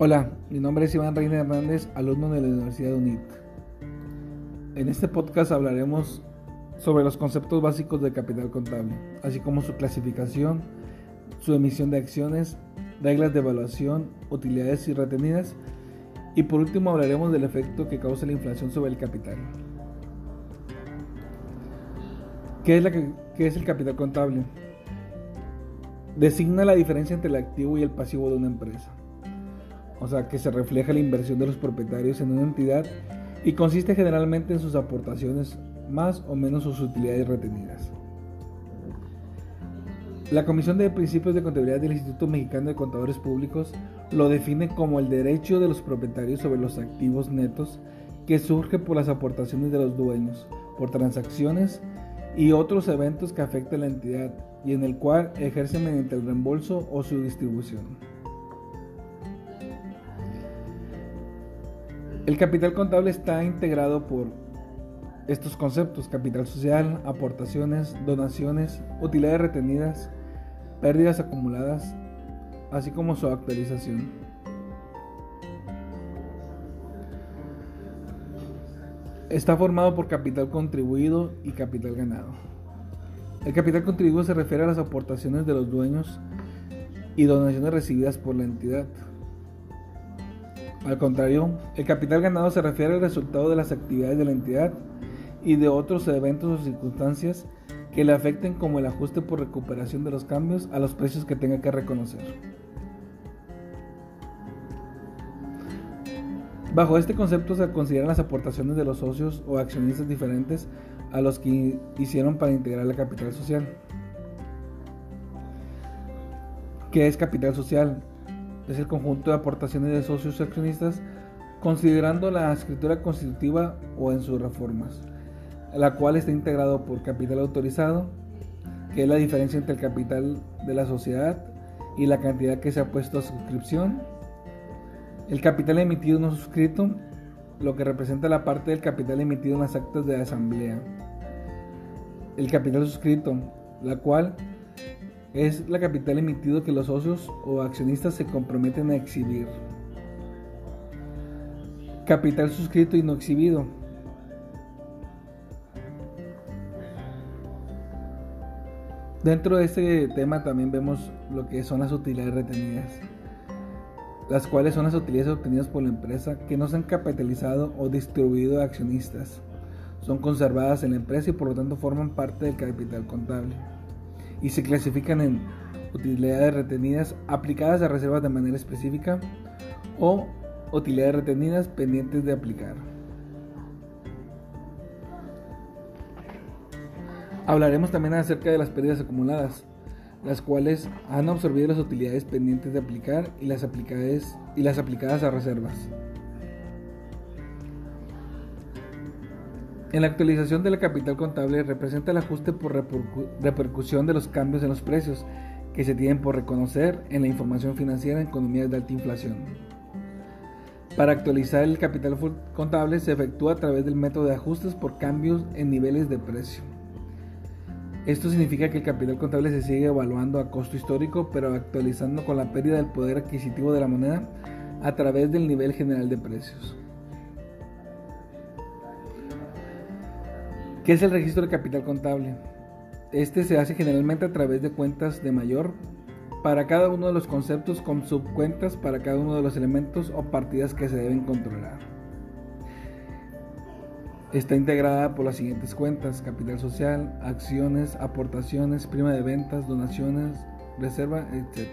Hola, mi nombre es Iván Reina Hernández, alumno de la Universidad UNIT. En este podcast hablaremos sobre los conceptos básicos del capital contable, así como su clasificación, su emisión de acciones, reglas de evaluación, utilidades y retenidas, y por último hablaremos del efecto que causa la inflación sobre el capital. ¿Qué es, qué es el capital contable? Designa la diferencia entre el activo y el pasivo de una empresa o sea que se refleja la inversión de los propietarios en una entidad y consiste generalmente en sus aportaciones más o menos sus utilidades retenidas. La Comisión de Principios de Contabilidad del Instituto Mexicano de Contadores Públicos lo define como el derecho de los propietarios sobre los activos netos que surge por las aportaciones de los dueños, por transacciones y otros eventos que afectan a la entidad y en el cual ejerce mediante el reembolso o su distribución. El capital contable está integrado por estos conceptos, capital social, aportaciones, donaciones, utilidades retenidas, pérdidas acumuladas, así como su actualización. Está formado por capital contribuido y capital ganado. El capital contribuido se refiere a las aportaciones de los dueños y donaciones recibidas por la entidad. Al contrario, el capital ganado se refiere al resultado de las actividades de la entidad y de otros eventos o circunstancias que le afecten como el ajuste por recuperación de los cambios a los precios que tenga que reconocer. Bajo este concepto se consideran las aportaciones de los socios o accionistas diferentes a los que hicieron para integrar la capital social. ¿Qué es capital social? Es el conjunto de aportaciones de socios accionistas considerando la escritura constitutiva o en sus reformas, la cual está integrado por capital autorizado, que es la diferencia entre el capital de la sociedad y la cantidad que se ha puesto a suscripción, el capital emitido no suscrito, lo que representa la parte del capital emitido en las actas de asamblea, el capital suscrito, la cual es la capital emitido que los socios o accionistas se comprometen a exhibir. Capital suscrito y no exhibido. Dentro de este tema también vemos lo que son las utilidades retenidas, las cuales son las utilidades obtenidas por la empresa que no se han capitalizado o distribuido a accionistas. Son conservadas en la empresa y por lo tanto forman parte del capital contable y se clasifican en utilidades retenidas aplicadas a reservas de manera específica o utilidades retenidas pendientes de aplicar. Hablaremos también acerca de las pérdidas acumuladas, las cuales han absorbido las utilidades pendientes de aplicar y las, y las aplicadas a reservas. En la actualización de la capital contable representa el ajuste por repercusión de los cambios en los precios que se tienen por reconocer en la información financiera en economías de alta inflación. Para actualizar el capital contable se efectúa a través del método de ajustes por cambios en niveles de precio. Esto significa que el capital contable se sigue evaluando a costo histórico, pero actualizando con la pérdida del poder adquisitivo de la moneda a través del nivel general de precios. ¿Qué es el registro de capital contable? Este se hace generalmente a través de cuentas de mayor para cada uno de los conceptos con subcuentas para cada uno de los elementos o partidas que se deben controlar. Está integrada por las siguientes cuentas, capital social, acciones, aportaciones, prima de ventas, donaciones, reserva, etc.